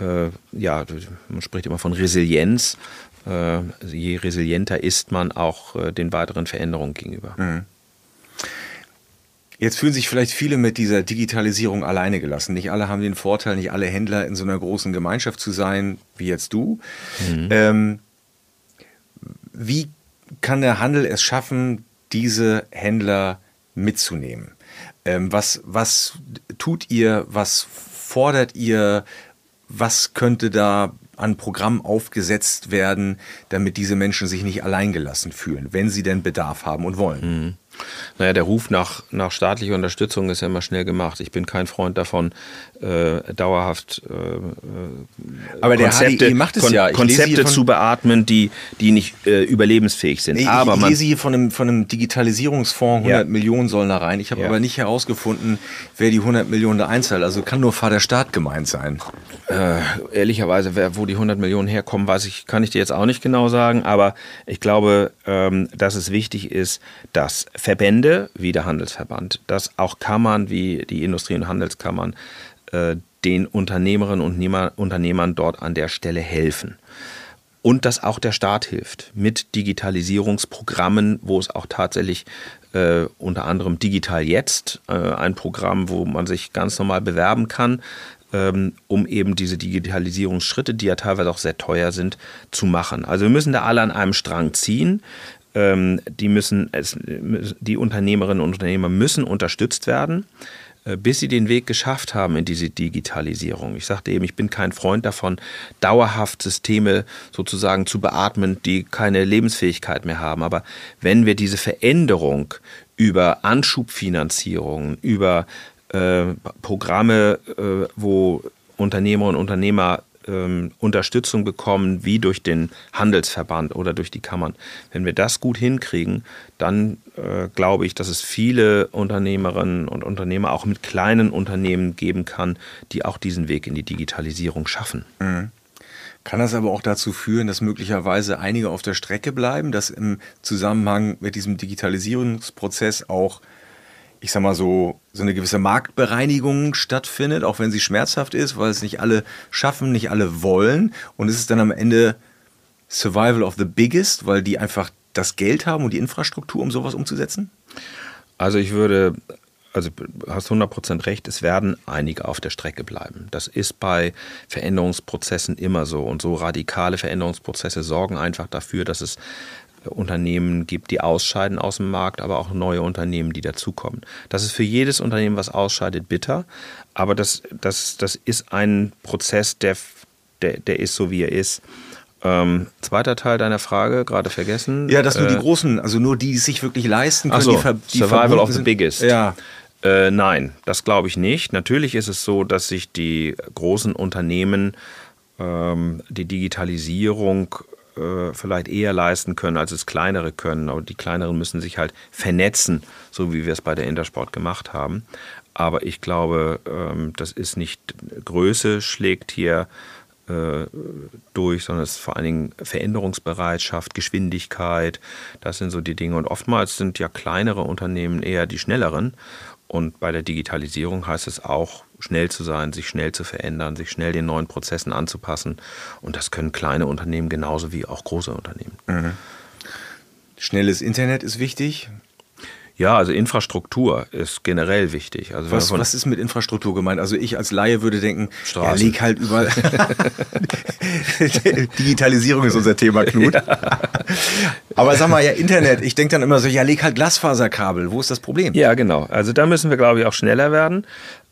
äh, ja, man spricht immer von Resilienz, äh, je resilienter ist man auch äh, den weiteren Veränderungen gegenüber. Mhm. Jetzt fühlen sich vielleicht viele mit dieser Digitalisierung alleine gelassen. Nicht alle haben den Vorteil, nicht alle Händler in so einer großen Gemeinschaft zu sein, wie jetzt du. Mhm. Ähm, wie kann der Handel es schaffen, diese Händler mitzunehmen? Ähm, was, was tut ihr? Was fordert ihr? Was könnte da an Programm aufgesetzt werden, damit diese Menschen sich nicht alleingelassen fühlen, wenn sie denn Bedarf haben und wollen? Mhm. Naja, der Ruf nach, nach staatlicher Unterstützung ist ja immer schnell gemacht. Ich bin kein Freund davon, äh, dauerhaft äh, Aber der Konzepte, HDI macht es ja. Ich Konzepte zu beatmen, die, die nicht äh, überlebensfähig sind. Nee, aber ich, ich lese hier von einem, von einem Digitalisierungsfonds, 100 ja. Millionen sollen da rein. Ich habe ja. aber nicht herausgefunden, wer die 100 Millionen da einzahlt. Also kann nur Vater Staat gemeint sein. Äh, ehrlicherweise, wer, wo die 100 Millionen herkommen, weiß ich, kann ich dir jetzt auch nicht genau sagen. Aber ich glaube, ähm, dass es wichtig ist, dass Verbände wie der Handelsverband, dass auch Kammern wie die Industrie- und Handelskammern äh, den Unternehmerinnen und Unternehmern dort an der Stelle helfen. Und dass auch der Staat hilft mit Digitalisierungsprogrammen, wo es auch tatsächlich äh, unter anderem Digital Jetzt, äh, ein Programm, wo man sich ganz normal bewerben kann, ähm, um eben diese Digitalisierungsschritte, die ja teilweise auch sehr teuer sind, zu machen. Also wir müssen da alle an einem Strang ziehen. Ähm, die, müssen, die Unternehmerinnen und Unternehmer müssen unterstützt werden, äh, bis sie den Weg geschafft haben in diese Digitalisierung. Ich sagte eben, ich bin kein Freund davon, dauerhaft Systeme sozusagen zu beatmen, die keine Lebensfähigkeit mehr haben. Aber wenn wir diese Veränderung über Anschubfinanzierung, über äh, Programme, äh, wo Unternehmerinnen und Unternehmer ähm, Unterstützung bekommen, wie durch den Handelsverband oder durch die Kammern. Wenn wir das gut hinkriegen, dann äh, glaube ich, dass es viele Unternehmerinnen und Unternehmer auch mit kleinen Unternehmen geben kann, die auch diesen Weg in die Digitalisierung schaffen. Mhm. Kann das aber auch dazu führen, dass möglicherweise einige auf der Strecke bleiben, dass im Zusammenhang mit diesem Digitalisierungsprozess auch ich sag mal so, so eine gewisse Marktbereinigung stattfindet, auch wenn sie schmerzhaft ist, weil es nicht alle schaffen, nicht alle wollen. Und es ist dann am Ende Survival of the Biggest, weil die einfach das Geld haben und die Infrastruktur, um sowas umzusetzen? Also ich würde, also hast 100% recht, es werden einige auf der Strecke bleiben. Das ist bei Veränderungsprozessen immer so. Und so radikale Veränderungsprozesse sorgen einfach dafür, dass es Unternehmen gibt, die ausscheiden aus dem Markt, aber auch neue Unternehmen, die dazukommen. Das ist für jedes Unternehmen, was ausscheidet, bitter. Aber das, das, das ist ein Prozess, der, der, der ist so, wie er ist. Ähm, zweiter Teil deiner Frage, gerade vergessen. Ja, dass nur die äh, Großen, also nur die, die es sich wirklich leisten können, so, die, die Survival of the sind. Biggest. Ja. Äh, nein, das glaube ich nicht. Natürlich ist es so, dass sich die großen Unternehmen ähm, die Digitalisierung äh, vielleicht eher leisten können, als es kleinere können. Aber die kleineren müssen sich halt vernetzen, so wie wir es bei der Intersport gemacht haben. Aber ich glaube, ähm, das ist nicht Größe schlägt hier äh, durch, sondern es ist vor allen Dingen Veränderungsbereitschaft, Geschwindigkeit. Das sind so die Dinge. Und oftmals sind ja kleinere Unternehmen eher die schnelleren. Und bei der Digitalisierung heißt es auch, schnell zu sein, sich schnell zu verändern, sich schnell den neuen Prozessen anzupassen. Und das können kleine Unternehmen genauso wie auch große Unternehmen. Mhm. Schnelles Internet ist wichtig. Ja, also Infrastruktur ist generell wichtig. Also was, was ist mit Infrastruktur gemeint? Also ich als Laie würde denken, Straßen. ja, leg halt überall. Digitalisierung ist unser Thema, Knut. Ja. Aber sag mal, ja, Internet, ich denke dann immer so, ja, leg halt Glasfaserkabel. Wo ist das Problem? Ja, genau. Also da müssen wir, glaube ich, auch schneller werden.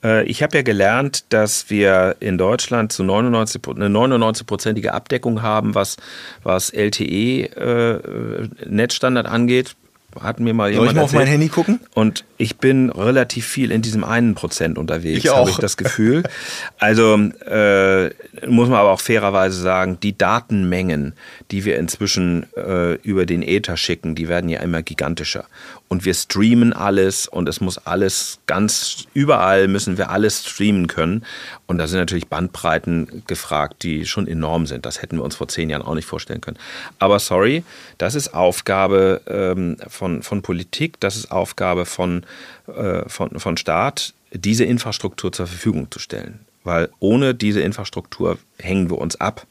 Äh, ich habe ja gelernt, dass wir in Deutschland zu 99, eine 99-prozentige Abdeckung haben, was, was LTE-Netzstandard äh, angeht hatten mir mal Soll jemand ich mal auf mein Handy gucken? Und ich bin relativ viel in diesem einen Prozent unterwegs, habe ich das Gefühl. Also äh, muss man aber auch fairerweise sagen, die Datenmengen, die wir inzwischen äh, über den Ether schicken, die werden ja immer gigantischer und wir streamen alles und es muss alles ganz überall müssen wir alles streamen können und da sind natürlich Bandbreiten gefragt, die schon enorm sind. Das hätten wir uns vor zehn Jahren auch nicht vorstellen können. Aber sorry, das ist Aufgabe ähm, von, von Politik, das ist Aufgabe von, äh, von, von Staat, diese Infrastruktur zur Verfügung zu stellen. Weil ohne diese Infrastruktur hängen wir uns ab.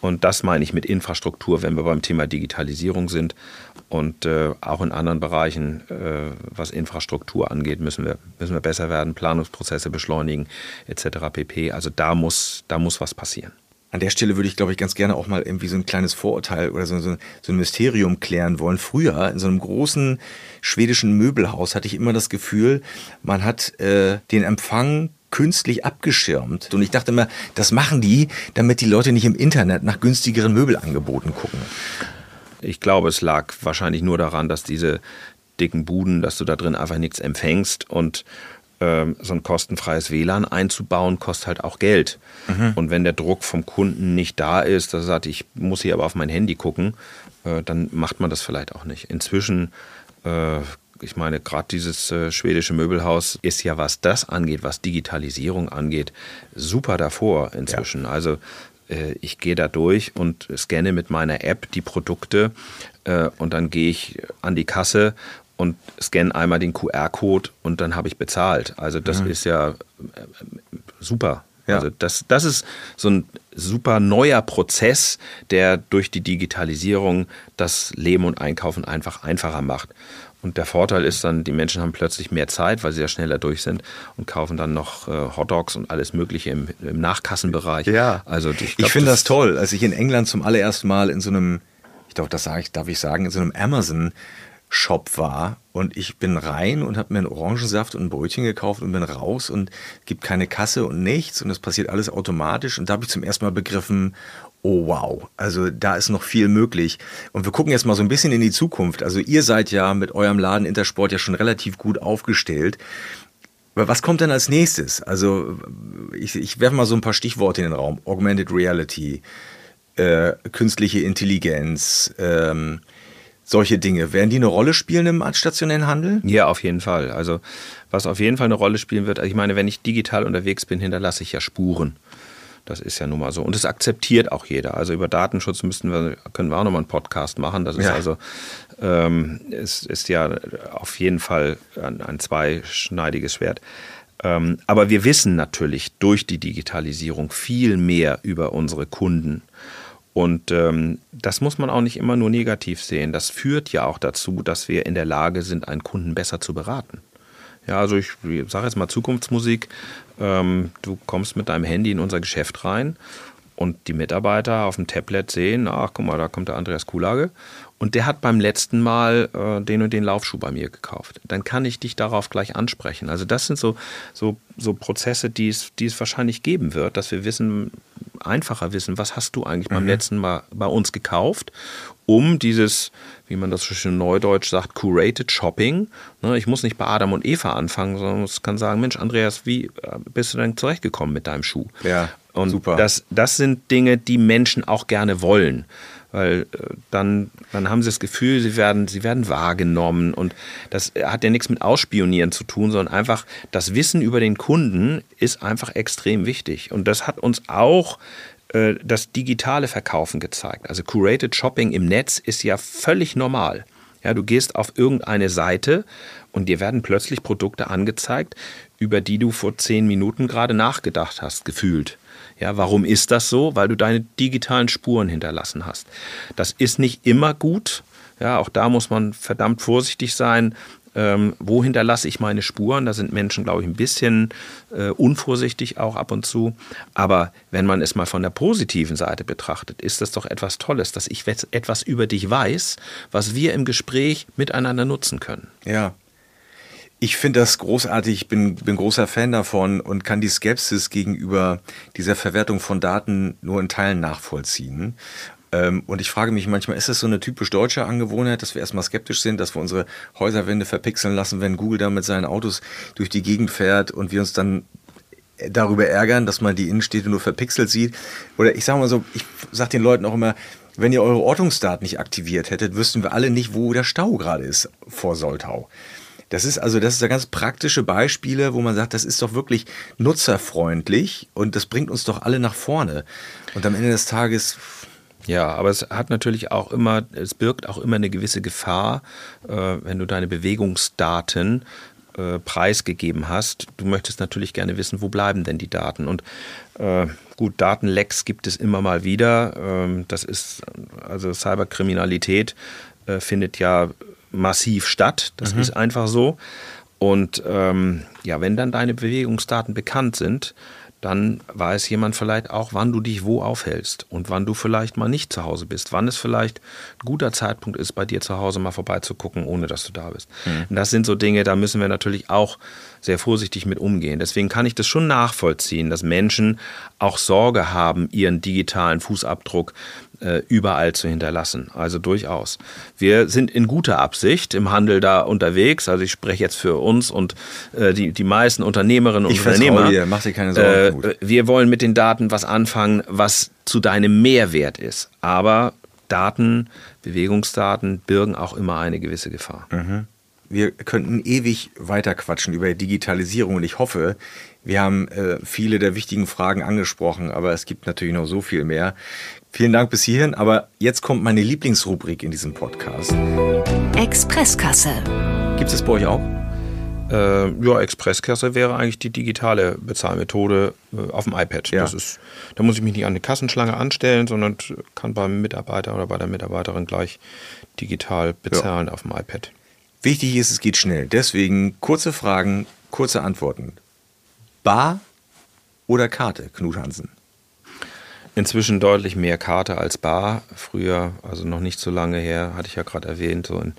Und das meine ich mit Infrastruktur, wenn wir beim Thema Digitalisierung sind. Und äh, auch in anderen Bereichen, äh, was Infrastruktur angeht, müssen wir, müssen wir besser werden, Planungsprozesse beschleunigen etc. pp. Also da muss, da muss was passieren. An der Stelle würde ich, glaube ich, ganz gerne auch mal irgendwie so ein kleines Vorurteil oder so, so, so ein Mysterium klären wollen. Früher in so einem großen schwedischen Möbelhaus hatte ich immer das Gefühl, man hat äh, den Empfang künstlich abgeschirmt. Und ich dachte immer, das machen die, damit die Leute nicht im Internet nach günstigeren Möbelangeboten gucken. Ich glaube, es lag wahrscheinlich nur daran, dass diese dicken Buden, dass du da drin einfach nichts empfängst und ähm, so ein kostenfreies WLAN einzubauen, kostet halt auch Geld. Mhm. Und wenn der Druck vom Kunden nicht da ist, dass er sagt, ich muss hier aber auf mein Handy gucken, äh, dann macht man das vielleicht auch nicht. Inzwischen äh, ich meine, gerade dieses äh, schwedische Möbelhaus ist ja, was das angeht, was Digitalisierung angeht, super davor inzwischen. Ja. Also äh, ich gehe da durch und scanne mit meiner App die Produkte äh, und dann gehe ich an die Kasse und scanne einmal den QR-Code und dann habe ich bezahlt. Also das mhm. ist ja äh, super. Ja. Also das, das ist so ein super neuer Prozess, der durch die Digitalisierung das Leben und Einkaufen einfach einfacher macht. Und der Vorteil ist dann, die Menschen haben plötzlich mehr Zeit, weil sie ja schneller durch sind und kaufen dann noch äh, Hotdogs und alles Mögliche im, im Nachkassenbereich. Ja, also ich, ich finde das, das toll. Als ich in England zum allerersten Mal in so einem, ich glaube, das sage ich, darf ich sagen, in so einem Amazon Shop war und ich bin rein und habe mir einen Orangensaft und ein Brötchen gekauft und bin raus und gibt keine Kasse und nichts und es passiert alles automatisch und da habe ich zum ersten Mal begriffen, oh wow, also da ist noch viel möglich. Und wir gucken jetzt mal so ein bisschen in die Zukunft. Also ihr seid ja mit eurem Laden Intersport ja schon relativ gut aufgestellt. Aber was kommt denn als nächstes? Also ich, ich werfe mal so ein paar Stichworte in den Raum. Augmented Reality, äh, künstliche Intelligenz, ähm, solche Dinge. Werden die eine Rolle spielen im stationären Handel? Ja, auf jeden Fall. Also was auf jeden Fall eine Rolle spielen wird, also ich meine, wenn ich digital unterwegs bin, hinterlasse ich ja Spuren. Das ist ja nun mal so. Und es akzeptiert auch jeder. Also über Datenschutz müssten wir, können wir auch nochmal einen Podcast machen. Das ist ja. also, ähm, es ist ja auf jeden Fall ein, ein zweischneidiges Schwert. Ähm, aber wir wissen natürlich durch die Digitalisierung viel mehr über unsere Kunden. Und ähm, das muss man auch nicht immer nur negativ sehen. Das führt ja auch dazu, dass wir in der Lage sind, einen Kunden besser zu beraten. Ja, also ich, sage jetzt mal Zukunftsmusik. Ähm, du kommst mit deinem Handy in unser Geschäft rein und die Mitarbeiter auf dem Tablet sehen, ach guck mal, da kommt der Andreas Kulage und der hat beim letzten Mal äh, den und den Laufschuh bei mir gekauft. Dann kann ich dich darauf gleich ansprechen. Also das sind so, so, so Prozesse, die es, die es wahrscheinlich geben wird, dass wir wissen, einfacher wissen, was hast du eigentlich mhm. beim letzten Mal bei uns gekauft, um dieses, wie man das so schön neudeutsch sagt, curated Shopping. Ne, ich muss nicht bei Adam und Eva anfangen, sondern ich kann sagen, Mensch, Andreas, wie äh, bist du denn zurechtgekommen mit deinem Schuh? Ja, und super. Das, das sind Dinge, die Menschen auch gerne wollen weil äh, dann, dann haben sie das Gefühl, sie werden, sie werden wahrgenommen und das hat ja nichts mit Ausspionieren zu tun, sondern einfach das Wissen über den Kunden ist einfach extrem wichtig und das hat uns auch äh, das digitale Verkaufen gezeigt. Also Curated Shopping im Netz ist ja völlig normal. Ja, du gehst auf irgendeine Seite und dir werden plötzlich Produkte angezeigt, über die du vor zehn Minuten gerade nachgedacht hast, gefühlt. Ja, warum ist das so? Weil du deine digitalen Spuren hinterlassen hast. Das ist nicht immer gut. Ja, auch da muss man verdammt vorsichtig sein. Ähm, wo hinterlasse ich meine Spuren? Da sind Menschen, glaube ich, ein bisschen äh, unvorsichtig auch ab und zu. Aber wenn man es mal von der positiven Seite betrachtet, ist das doch etwas Tolles, dass ich etwas über dich weiß, was wir im Gespräch miteinander nutzen können. Ja, ich finde das großartig, ich bin, bin großer Fan davon und kann die Skepsis gegenüber dieser Verwertung von Daten nur in Teilen nachvollziehen. Ähm, und ich frage mich manchmal, ist das so eine typisch deutsche Angewohnheit, dass wir erstmal skeptisch sind, dass wir unsere Häuserwände verpixeln lassen, wenn Google da mit seinen Autos durch die Gegend fährt und wir uns dann darüber ärgern, dass man die Innenstädte nur verpixelt sieht. Oder ich sage mal so, ich sage den Leuten auch immer, wenn ihr eure Ortungsdaten nicht aktiviert hättet, wüssten wir alle nicht, wo der Stau gerade ist vor Soltau. Das ist also, das ist ja ganz praktische Beispiele, wo man sagt, das ist doch wirklich nutzerfreundlich und das bringt uns doch alle nach vorne. Und am Ende des Tages ja, aber es hat natürlich auch immer, es birgt auch immer eine gewisse Gefahr, äh, wenn du deine Bewegungsdaten äh, preisgegeben hast. Du möchtest natürlich gerne wissen, wo bleiben denn die Daten? Und äh, gut, Datenlecks gibt es immer mal wieder. Ähm, das ist, also Cyberkriminalität äh, findet ja massiv statt. Das mhm. ist einfach so. Und ähm, ja, wenn dann deine Bewegungsdaten bekannt sind, dann weiß jemand vielleicht auch, wann du dich wo aufhältst und wann du vielleicht mal nicht zu Hause bist, wann es vielleicht ein guter Zeitpunkt ist, bei dir zu Hause mal vorbeizugucken, ohne dass du da bist. Mhm. das sind so Dinge, da müssen wir natürlich auch sehr vorsichtig mit umgehen. Deswegen kann ich das schon nachvollziehen, dass Menschen auch Sorge haben, ihren digitalen Fußabdruck äh, überall zu hinterlassen. Also durchaus. Wir sind in guter Absicht im Handel da unterwegs. Also ich spreche jetzt für uns und äh, die, die meisten Unternehmerinnen und ich Unternehmer. Dir, mach dir keine Sorgen. Äh, wir wollen mit den Daten was anfangen, was zu deinem Mehrwert ist. Aber Daten, Bewegungsdaten birgen auch immer eine gewisse Gefahr. Mhm. Wir könnten ewig weiter quatschen über Digitalisierung und ich hoffe, wir haben äh, viele der wichtigen Fragen angesprochen, aber es gibt natürlich noch so viel mehr. Vielen Dank bis hierhin, aber jetzt kommt meine Lieblingsrubrik in diesem Podcast. Expresskasse. Gibt es bei euch auch? Äh, ja, Expresskasse wäre eigentlich die digitale Bezahlmethode äh, auf dem iPad. Ja. Das ist, da muss ich mich nicht an eine Kassenschlange anstellen, sondern kann beim Mitarbeiter oder bei der Mitarbeiterin gleich digital bezahlen ja. auf dem iPad. Wichtig ist, es geht schnell. Deswegen kurze Fragen, kurze Antworten. Bar oder Karte, Knut Hansen? Inzwischen deutlich mehr Karte als Bar. Früher, also noch nicht so lange her, hatte ich ja gerade erwähnt, so in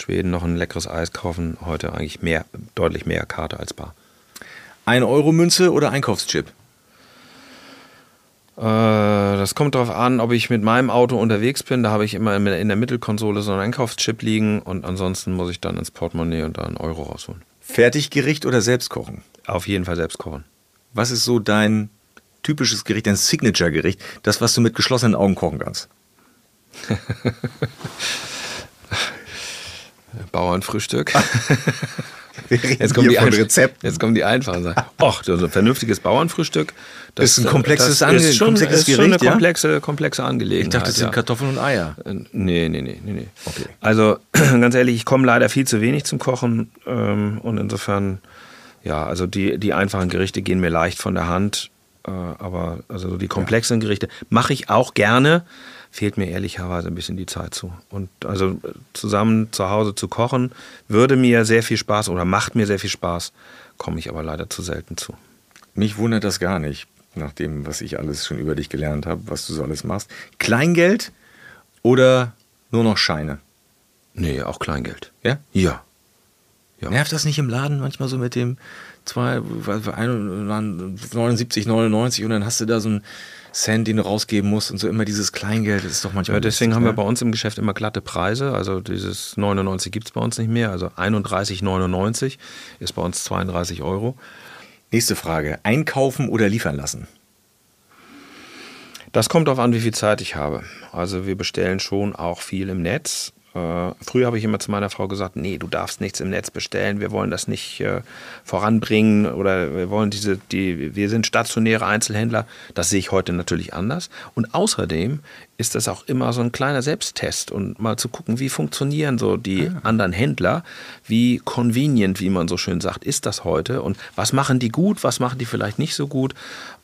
Schweden noch ein leckeres Eis kaufen. Heute eigentlich mehr, deutlich mehr Karte als Bar. Ein Euro Münze oder Einkaufschip? Äh, das kommt darauf an, ob ich mit meinem Auto unterwegs bin. Da habe ich immer in der Mittelkonsole so einen Einkaufschip liegen und ansonsten muss ich dann ins Portemonnaie und da einen Euro rausholen. Fertiggericht oder selbst kochen? Auf jeden Fall selbst kochen. Was ist so dein typisches Gericht, ein Signature-Gericht, das, was du mit geschlossenen Augen kochen kannst? Bauernfrühstück. jetzt kommen, die Rezept. jetzt kommen die einfachen Sachen. Och, so ein vernünftiges Bauernfrühstück. Das ist ein komplexes, das ist schon, komplexes ist Gericht, schon eine komplexe, komplexe Angelegenheit. Ich dachte, das sind ja. Kartoffeln und Eier. Äh, nee, nee, nee, nee. nee. Okay. Also ganz ehrlich, ich komme leider viel zu wenig zum Kochen ähm, und insofern, ja, also die, die einfachen Gerichte gehen mir leicht von der Hand. Äh, aber also die komplexen Gerichte mache ich auch gerne, fehlt mir ehrlicherweise ein bisschen die Zeit zu. Und also zusammen zu Hause zu kochen, würde mir sehr viel Spaß oder macht mir sehr viel Spaß, komme ich aber leider zu selten zu. Mich wundert das gar nicht, nach dem, was ich alles schon über dich gelernt habe, was du so alles machst. Kleingeld oder nur noch Scheine? Nee, auch Kleingeld. Ja? Ja. ja. Nervt das nicht im Laden manchmal so mit dem 79, 99 und dann hast du da so ein Cent, den du rausgeben musst und so immer dieses Kleingeld, das ist doch manchmal. Ja, deswegen haben wir bei uns im Geschäft immer glatte Preise. Also dieses 99 gibt es bei uns nicht mehr. Also 31,99 ist bei uns 32 Euro. Nächste Frage. Einkaufen oder liefern lassen? Das kommt darauf an, wie viel Zeit ich habe. Also wir bestellen schon auch viel im Netz. Äh, früher habe ich immer zu meiner Frau gesagt, nee, du darfst nichts im Netz bestellen, wir wollen das nicht äh, voranbringen oder wir wollen diese, die, wir sind stationäre Einzelhändler. Das sehe ich heute natürlich anders. Und außerdem ist das auch immer so ein kleiner Selbsttest und mal zu gucken, wie funktionieren so die ja. Ah. anderen Händler, wie convenient, wie man so schön sagt, ist das heute und was machen die gut, was machen die vielleicht nicht so gut.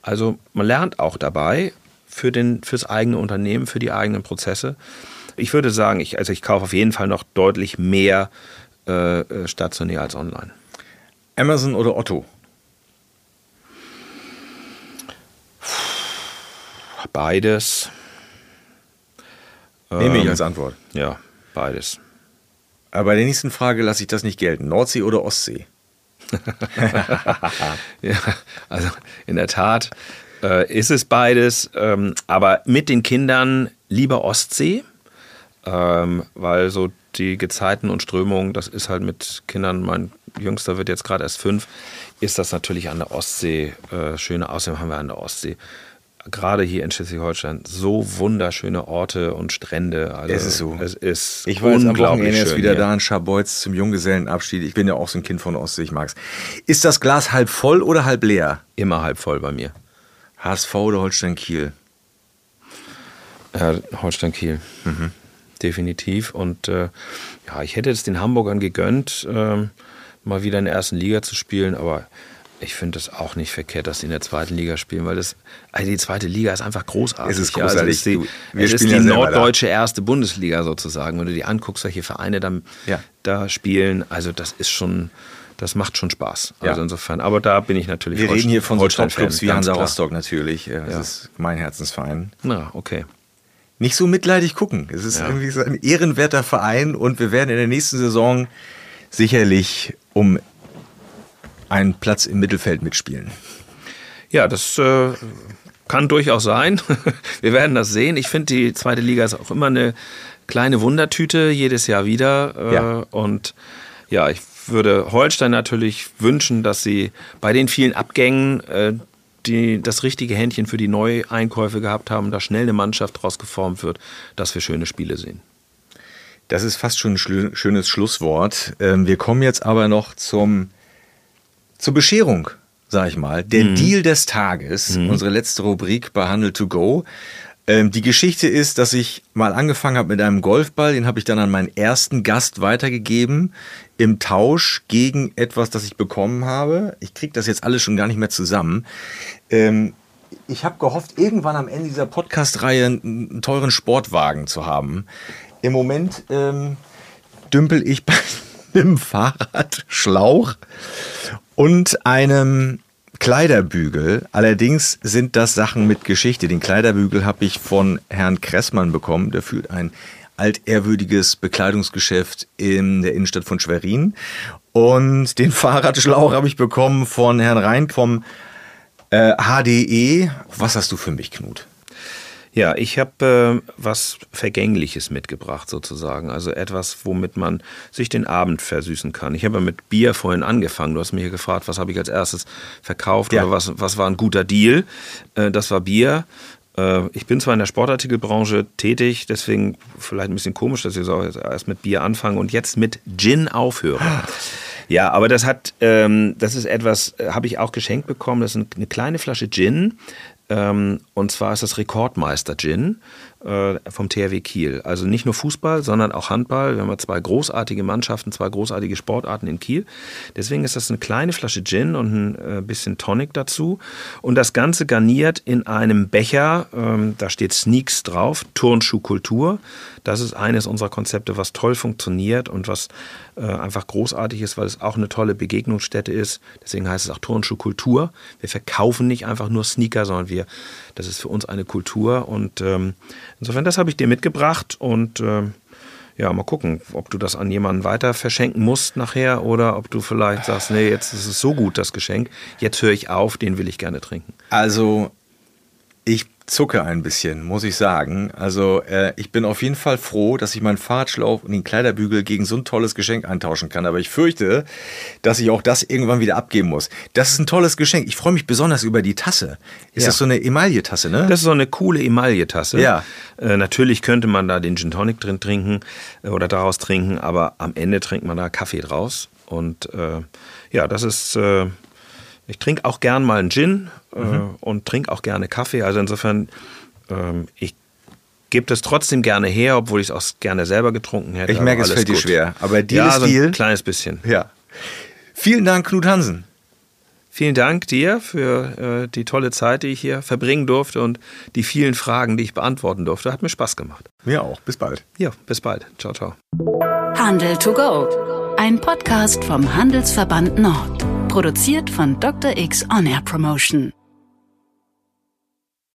Also man lernt auch dabei für den, fürs eigene Unternehmen, für die eigenen Prozesse. Ich würde sagen, ich, also ich kaufe auf jeden Fall noch deutlich mehr äh, äh, stationär als online. Amazon oder Otto? Beides. Nehme ich ähm, als Antwort. Ja, beides. Aber bei der nächsten Frage lasse ich das nicht gelten. Nordsee oder Ostsee? ja, also in der Tat äh, ist es beides. Ähm, aber mit den Kindern lieber Ostsee ähm, weil so die Gezeiten und Strömungen, das ist halt mit Kindern, mein Jüngster wird jetzt gerade erst fünf, ist das natürlich an der Ostsee äh, schöne. Außerdem haben wir an der Ostsee gerade hier in Schleswig-Holstein so wunderschöne Orte und Strände. Also es ist so. Es ist ich war jetzt am Wochenende jetzt wieder hier. da in Scharbeutz zum Junggesellenabschied. Ich bin ja auch so ein Kind von der Ostsee, ich mag's. Ist das Glas halb voll oder halb leer? Immer halb voll bei mir. HSV oder Holstein Kiel? Ja, Holstein Kiel. Mhm definitiv. Und äh, ja, ich hätte es den Hamburgern gegönnt, äh, mal wieder in der ersten Liga zu spielen, aber ich finde es auch nicht verkehrt, dass sie in der zweiten Liga spielen, weil das, also die zweite Liga ist einfach großartig. Es ist großartig. Ja, also ist die, Wir es ist die ja norddeutsche erste Bundesliga sozusagen. Wenn du die anguckst, welche Vereine da, ja. da spielen, also das ist schon, das macht schon Spaß. Also ja. insofern, aber da bin ich natürlich. Wir reden hier von so Top-Clubs wie Hansa Rostock natürlich. Das ist mein Herzensverein. Na, okay nicht so mitleidig gucken. Es ist ja. irgendwie so ein ehrenwerter Verein und wir werden in der nächsten Saison sicherlich um einen Platz im Mittelfeld mitspielen. Ja, das äh, kann durchaus sein. wir werden das sehen. Ich finde, die zweite Liga ist auch immer eine kleine Wundertüte, jedes Jahr wieder. Äh, ja. Und ja, ich würde Holstein natürlich wünschen, dass sie bei den vielen Abgängen äh, die das richtige Händchen für die Neueinkäufe gehabt haben, da schnell eine Mannschaft draus geformt wird, dass wir schöne Spiele sehen. Das ist fast schon ein schönes Schlusswort. Ähm, wir kommen jetzt aber noch zum, zur Bescherung, sag ich mal. Der mhm. Deal des Tages, mhm. unsere letzte Rubrik bei Handel to Go. Ähm, die Geschichte ist, dass ich mal angefangen habe mit einem Golfball, den habe ich dann an meinen ersten Gast weitergegeben im Tausch gegen etwas, das ich bekommen habe. Ich kriege das jetzt alles schon gar nicht mehr zusammen. Ähm, ich habe gehofft, irgendwann am Ende dieser Podcast-Reihe einen, teuren Sportwagen zu haben. Im Moment ähm, dümpel ich bei einem Fahrradschlauch und einem Kleiderbügel. Allerdings sind das Sachen mit Geschichte. Den Kleiderbügel habe ich von Herrn Kressmann bekommen. Der führt ein altehrwürdiges Bekleidungsgeschäft in der Innenstadt von Schwerin. Und den Fahrradschlauch habe ich bekommen von Herrn Rein vom äh, HDE. Was hast du für mich, Knut? Ja, ich habe äh, was Vergängliches mitgebracht sozusagen. Also etwas, womit man sich den Abend versüßen kann. Ich habe mit Bier vorhin angefangen. Du hast mich hier gefragt, was habe ich als erstes verkauft ja. oder was, was war ein guter Deal. Äh, das war Bier. Äh, ich bin zwar in der Sportartikelbranche tätig, deswegen vielleicht ein bisschen komisch, dass ich so erst mit Bier anfange und jetzt mit Gin aufhöre. Ja, aber das hat, ähm, das ist etwas, äh, habe ich auch geschenkt bekommen. Das ist eine kleine Flasche Gin. Ähm, und zwar ist das Rekordmeister Gin. Äh, vom THW Kiel. Also nicht nur Fußball, sondern auch Handball. Wir haben ja zwei großartige Mannschaften, zwei großartige Sportarten in Kiel. Deswegen ist das eine kleine Flasche Gin und ein äh, bisschen Tonic dazu. Und das Ganze garniert in einem Becher. Ähm, da steht Sneaks drauf, Turnschuhkultur. Das ist eines unserer Konzepte, was toll funktioniert und was äh, einfach großartig ist, weil es auch eine tolle Begegnungsstätte ist. Deswegen heißt es auch Turnschuhkultur. Wir verkaufen nicht einfach nur Sneaker, sondern wir, das ist für uns eine Kultur. Und ähm, insofern, das habe ich dir mitgebracht und ähm, ja, mal gucken, ob du das an jemanden weiter verschenken musst nachher oder ob du vielleicht sagst, nee, jetzt ist es so gut, das Geschenk, jetzt höre ich auf, den will ich gerne trinken. Also, zucke ein bisschen, muss ich sagen. Also äh, ich bin auf jeden Fall froh, dass ich meinen Fahrradschlauch und den Kleiderbügel gegen so ein tolles Geschenk eintauschen kann. Aber ich fürchte, dass ich auch das irgendwann wieder abgeben muss. Das ist ein tolles Geschenk. Ich freue mich besonders über die Tasse. Ist Ja. das so eine Emaille-Tasse, ne? Das ist so eine coole Emaille-Tasse. Ja. Äh, natürlich könnte man da den Gin Tonic drin trinken äh, oder daraus trinken, aber am Ende trinkt man da Kaffee draus. Und äh, ja, das ist. Äh, ich trinke auch gern mal einen Gin äh, und trinke auch gerne Kaffee. Also insofern, ähm, ich gebe das trotzdem gerne her, obwohl ich es auch gerne selber getrunken hätte. Ich merke, es fällt dir gut. schwer. Aber Deal ja, ist so ein Deal. kleines bisschen. ja. Vielen Dank, Knut Hansen. Vielen Dank dir für äh, die tolle Zeit, die ich hier verbringen durfte und die vielen Fragen, die ich beantworten durfte. Hat mir Spaß gemacht. Mir auch. Bis bald. Ja, bis bald. Ciao, ciao. Handel to go. Ein Podcast vom Handelsverband Nord. Produziert von Dr. X On Air Promotion.